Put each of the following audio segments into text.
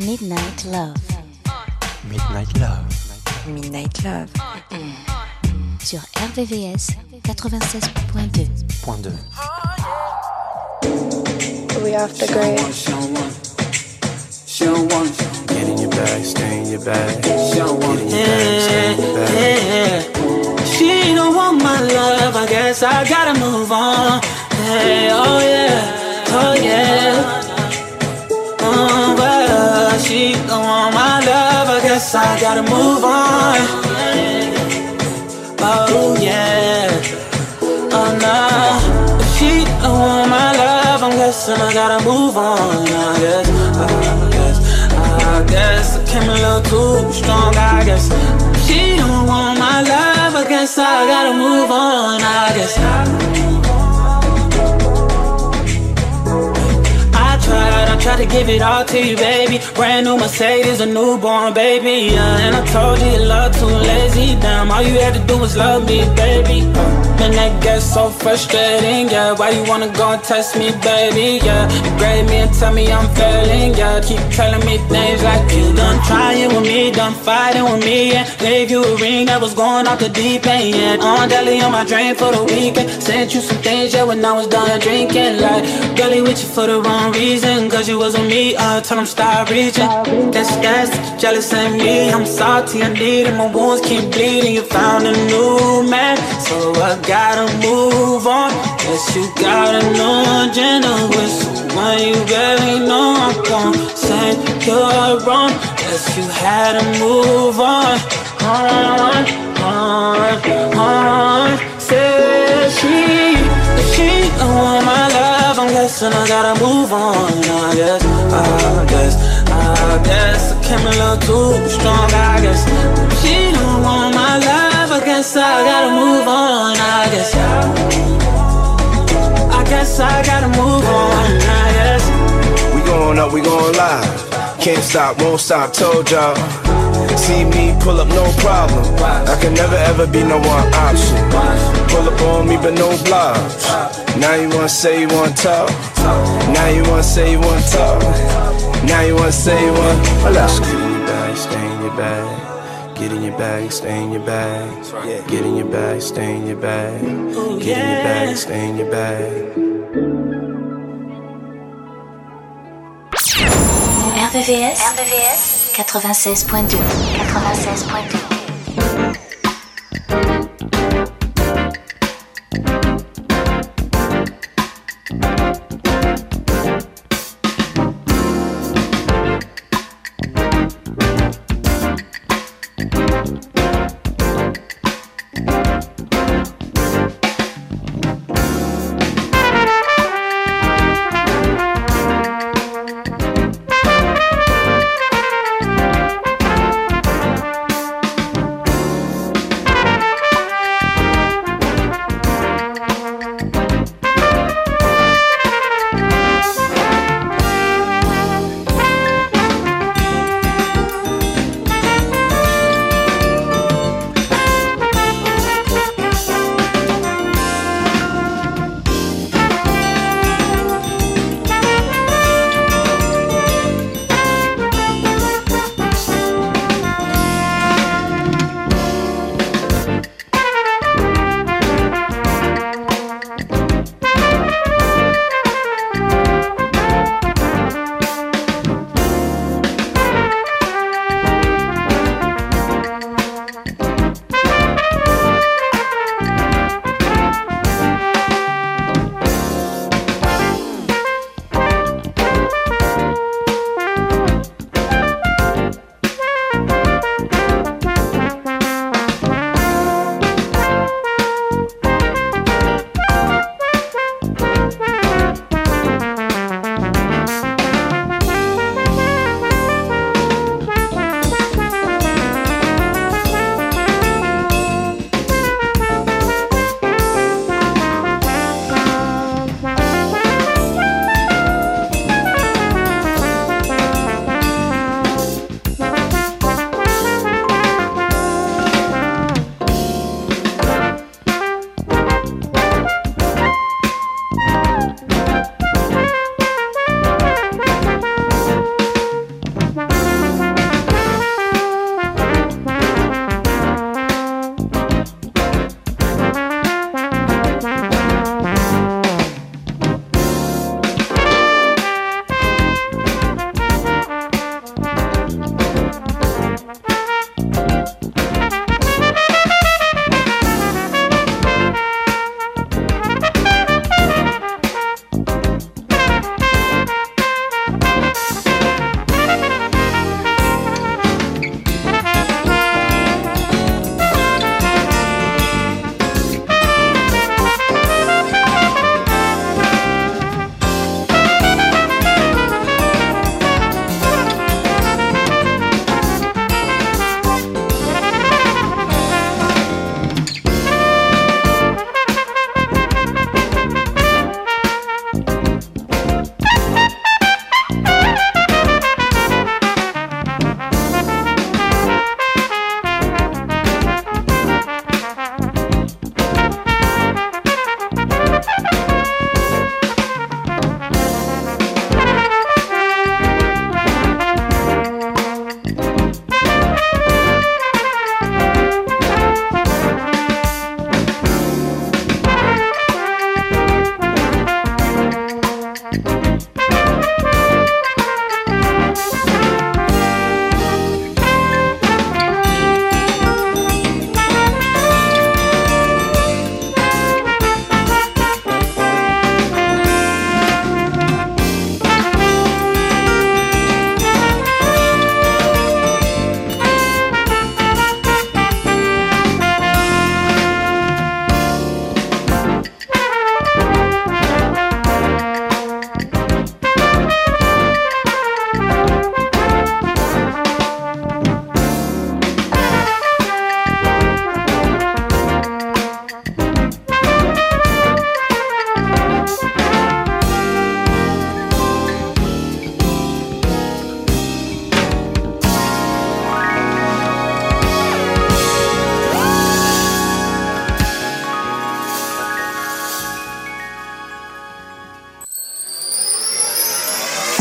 Midnight Love. Midnight Love. Midnight Love. Sur RVVS 96.2. Point 2. We off the grid. Get in your bag, stay in your bag. Get in your bag, stay in your bag. She don't want my love, I guess I gotta move on. Oh yeah, oh yeah. Um, oh, uh, well, she don't want my love, I guess I gotta move on. Oh yeah, oh no. She don't want my love, I'm guessing I gotta move on. I guess, I guess, I guess I came a little too strong. I guess she don't want my love. I guess I gotta move on. I guess. Tried to give it all to you, baby. Brand new Mercedes, a newborn baby. Yeah, and I told you your love too lazy. Damn, all you had to do was love me, baby. Man, that gets so frustrating. Yeah, why you wanna go and test me, baby? Yeah, you grade me and tell me I'm failing. Yeah, keep telling me things like you done trying with me, done fighting with me. Yeah, gave you a ring that was going off the deep end. Yeah, on deli on my drain for the weekend. Sent you some things, yeah, when I was done drinking. Like, girlie with you for the wrong reason. Cause you wasn't me, I told him stop reaching. That's, that's jealous of me. I'm salty, I need it. My wounds keep bleeding. You found a new man, so I gotta move on. Guess you got a new agenda with someone you barely know. I'm gonna say you're wrong. Guess you had to move on. On, on, on. Say she, she don't want my love. I'm I gotta move on. I guess, I guess, I guess I came a little too strong. I guess she don't want my love. I guess I gotta move on. I guess, I guess I gotta move on. I guess. We going up, we going live. Can't stop, won't stop, told y'all. See me pull up, no problem. I can never ever be no one option. Pull up on me, but no blocks. Now you wanna say you wanna talk. Now you wanna say you wanna talk. Now you wanna say you wanna. Hold up. Get in your bag, stay in your bag. Get in your bag, stay in your bag. Get in your bag, stay in your bag. Get in your bag, stay in your bag. RVVS. RVVS 96.2. 96.2.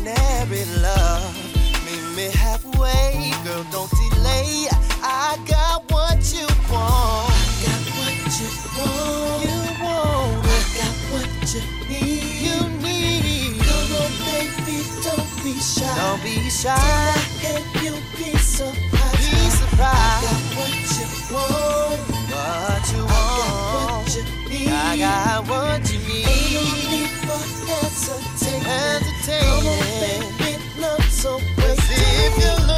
ordinary love. Meet me halfway, girl, don't delay. I got what you want. I got what you want. You want it. I got what you need. You need. Come on, baby, don't be shy. Don't be shy. Till I help you be surprised. Be surprised. I got what you want. What you want. I got what you need. I got what you need. Ain't no need for hesitation. hesitation so precious. If you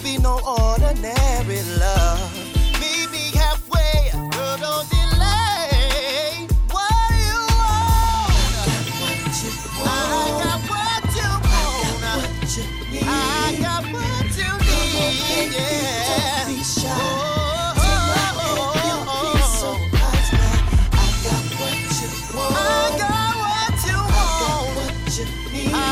ordinary love. Meet me halfway, girl, don't delay. What you want? I got what you want. I got what you need. Yeah. Be. Oh, be. I got what you want.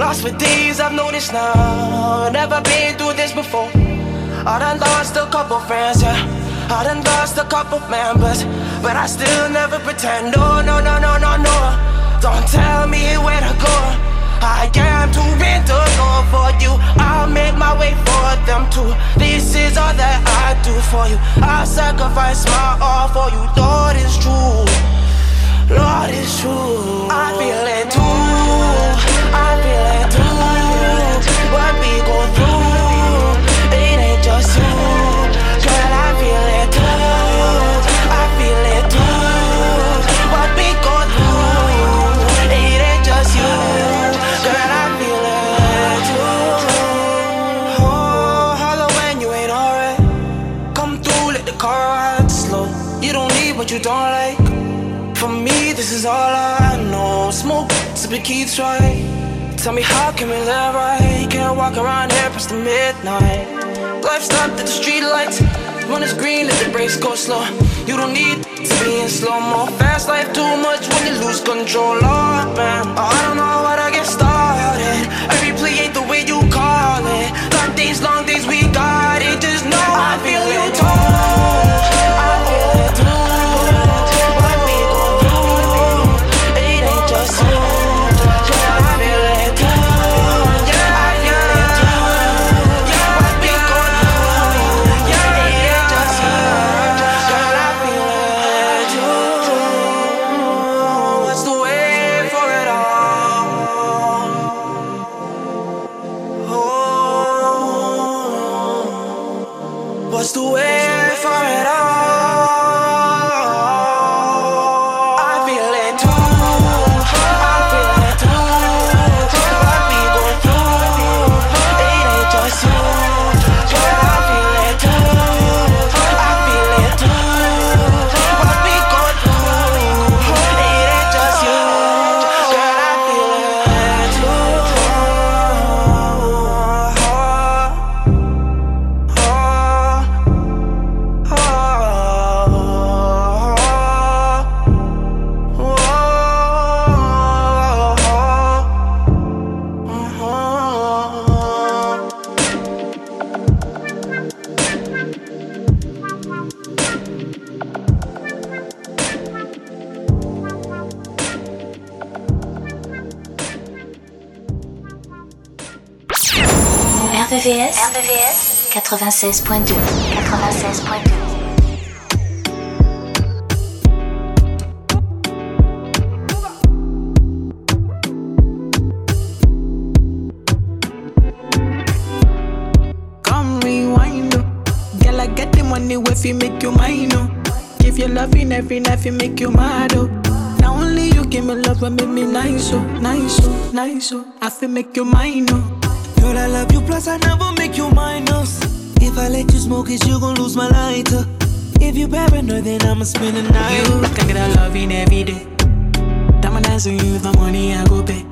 Lost for days, I've noticed now. Never been through this before. I done lost a couple friends, yeah. I done lost a couple members, but I still never pretend. No, no, no, no, no, no. Don't tell me where to go. I am too bent go for you. I'll make my way for them too. This is all that I do for you. I'll sacrifice my all for you. Lord Smoke, sipping right. Tell me how can we live right? Can't walk around here past the midnight. Life stopped at the street lights. When it's green, let the brakes go slow. You don't need to be in slow mo. Fast life too much when you lose control. Lord, man, I don't know how to get started. Every play ain't the way you call it. Dark days, long days, we got it. Just know I feel you too. 96.2. 96.2. If you make you mine, oh. Give you loving every night, you make you mad, oh. Now only you give me love and make me nice, oh, nice, oh, nice, oh. I feel make you mine, oh. Girl, I love you, plus I never make you minus. If I let you smoke it, you gon' lose my lighter. If you paranoid, then I'ma spend the night. You think that I love it every day. dance dancing you, the money I go pay.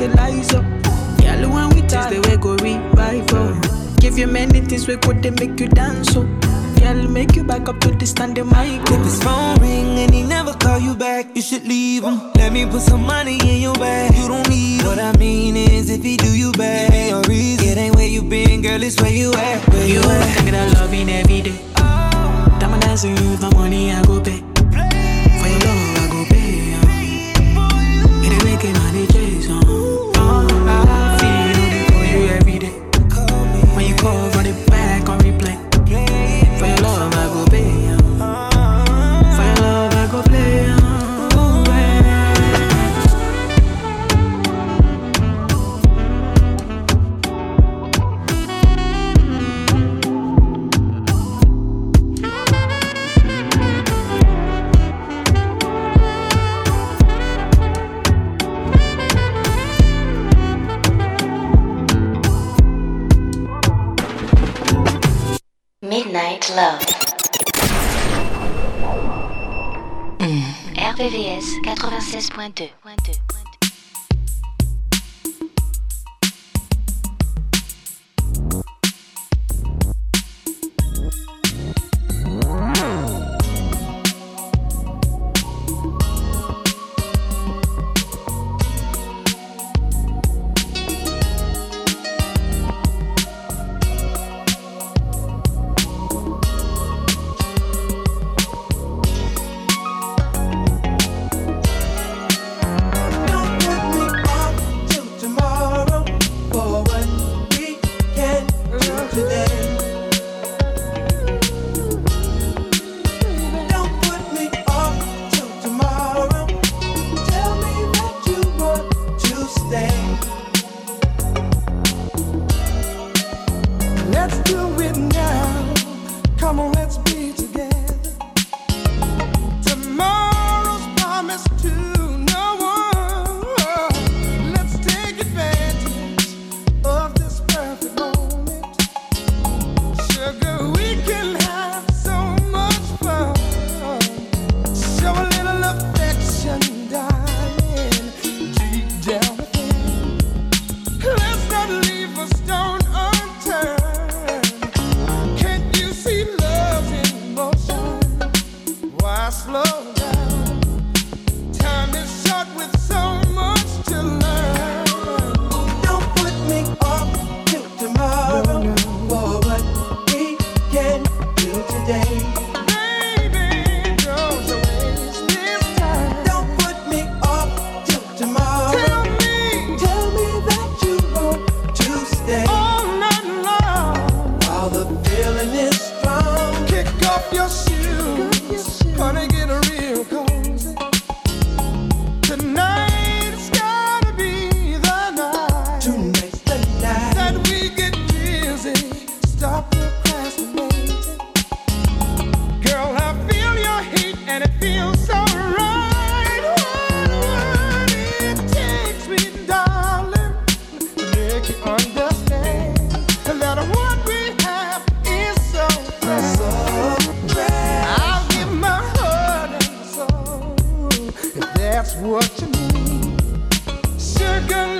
fertilizer. Girl, you want witches, the way go revival. Oh. Give you many things, we could they make you dance, so. Girl, make you back up to the standing mic. If his phone ring and he never call you back, you should leave him. Let me put some money in your bag. You don't need him. What I mean is, if he do you bad, ain't no reason. It ain't where you been, girl, it's where you at. Where you, you at? Thinking I loving every day. Oh. Diamond dancing, the money I go pay. 96.2. that's what you need. Sugar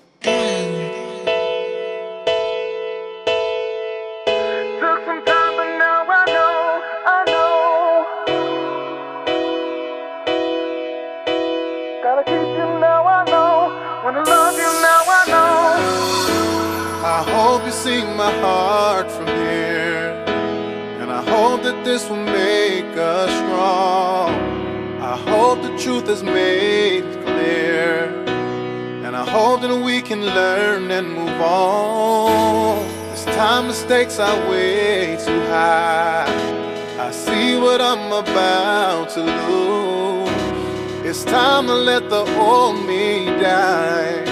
can learn and move on. This time mistakes are way too high. I see what I'm about to lose. It's time to let the old me die.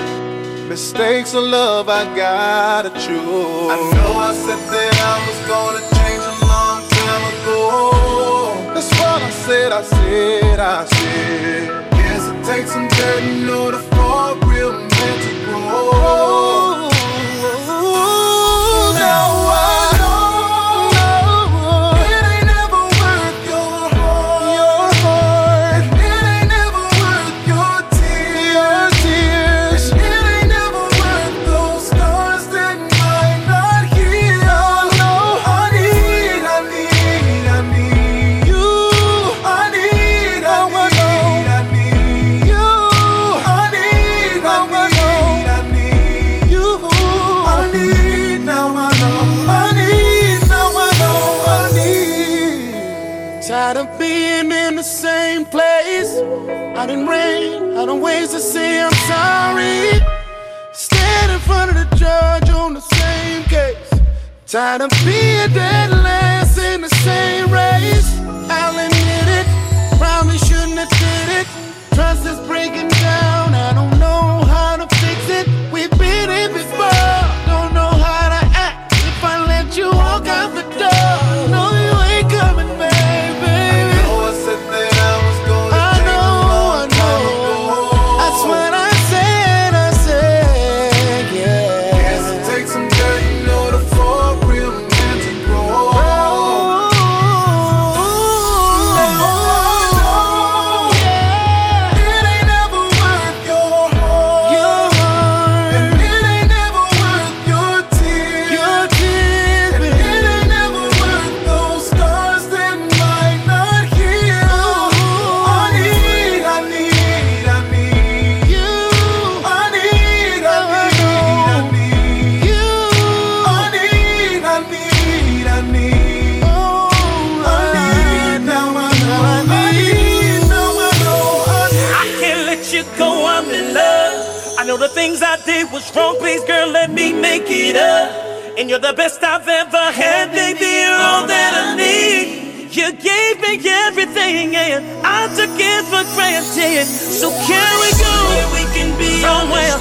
Mistakes of love, I gotta choose. I know I said that I was gonna change a long time ago. That's what I said, I said, I said. Yes, it takes some dirt in order for a real man to Tired of being dead last in the same race. I'll admit it, probably shouldn't have did it. Trust is breaking things I did was wrong. Please, girl, let me make it up. And you're the best I've ever had, baby. You're all that I need. You gave me everything, and I took it for granted. So can we go? We can be somewhere.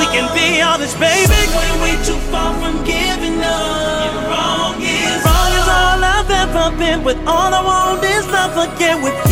We can be honest, baby. When we too far from giving up. Wrong is all I've ever been. With all I want is love again with you.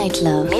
Midnight Love.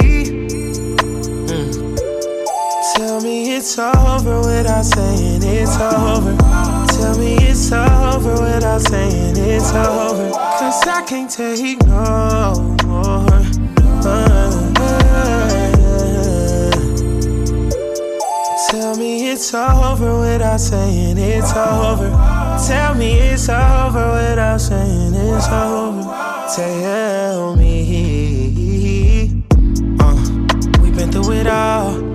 Tell me it's over without saying it's over. Tell me it's over without saying it's over. Cause I can't take no more. Uh, Tell me it's over without saying it's over. Tell me it's over without saying it's over. Tell me. Uh, we've been through it all.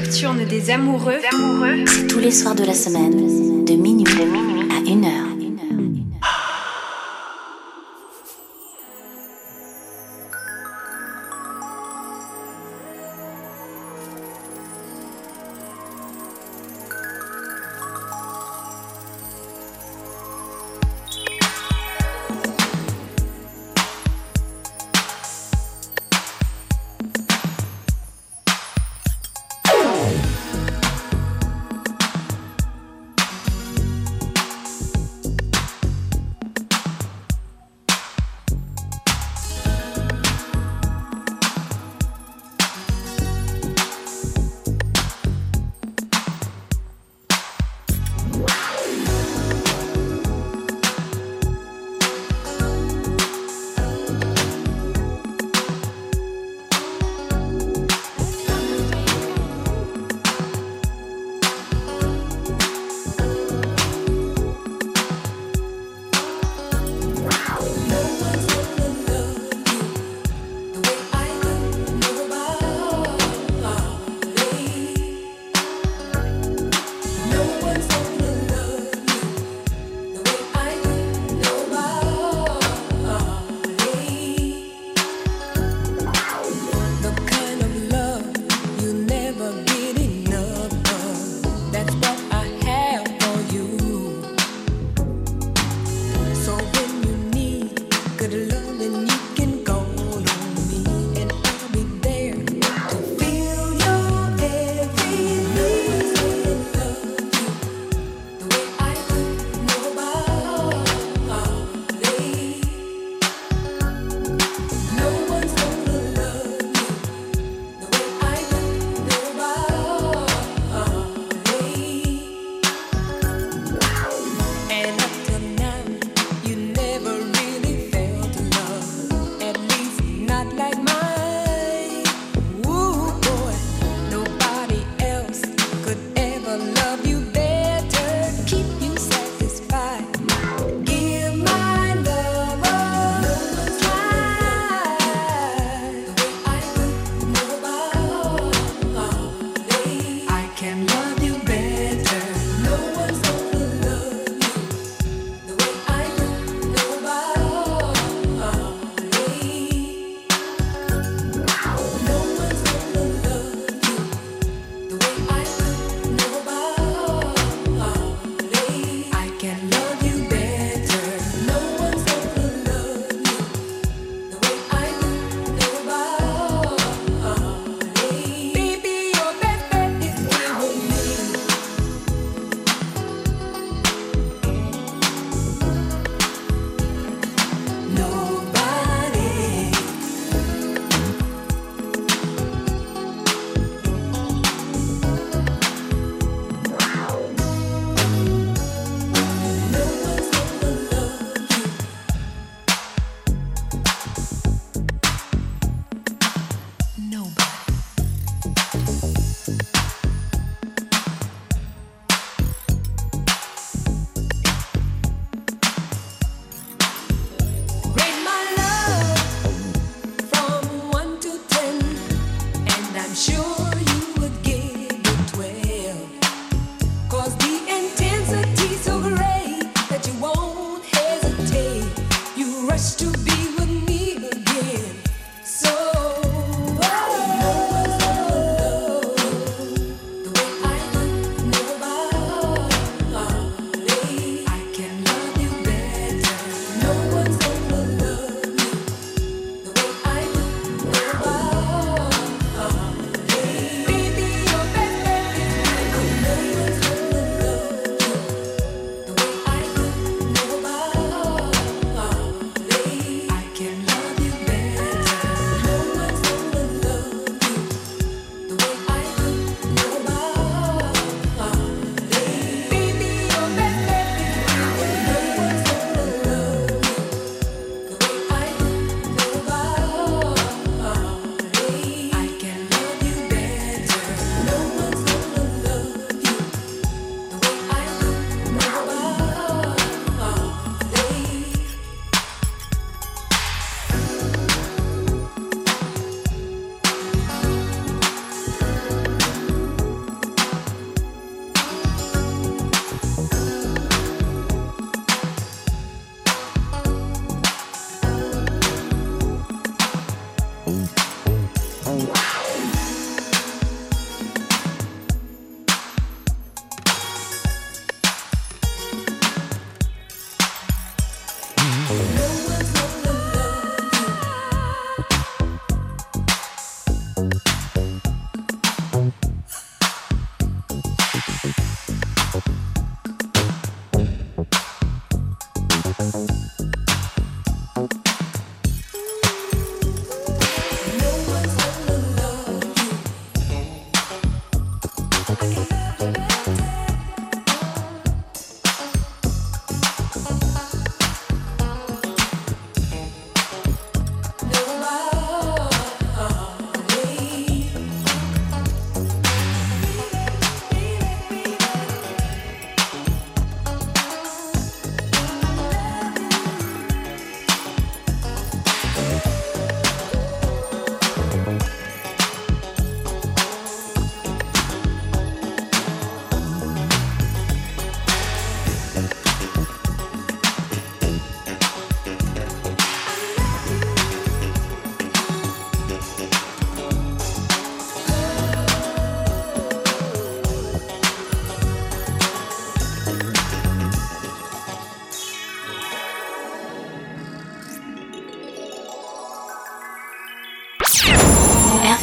Nocturne des amoureux. C'est tous les soirs de la semaine, de minuit, à 1h.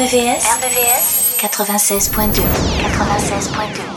RVVS 96.2 96.2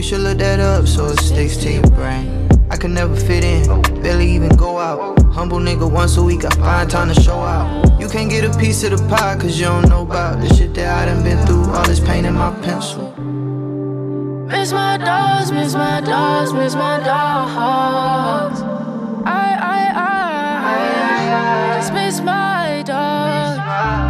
You should look that up so it sticks to your brain. I can never fit in, barely even go out. Humble nigga once a week, I find time to show out. You can't get a piece of the pie cause you don't know about the shit that I done been through. All this pain in my pencil. Miss my dogs, miss my dogs, miss my dogs. I, I, I, just miss my dogs.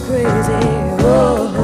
crazy. Oh.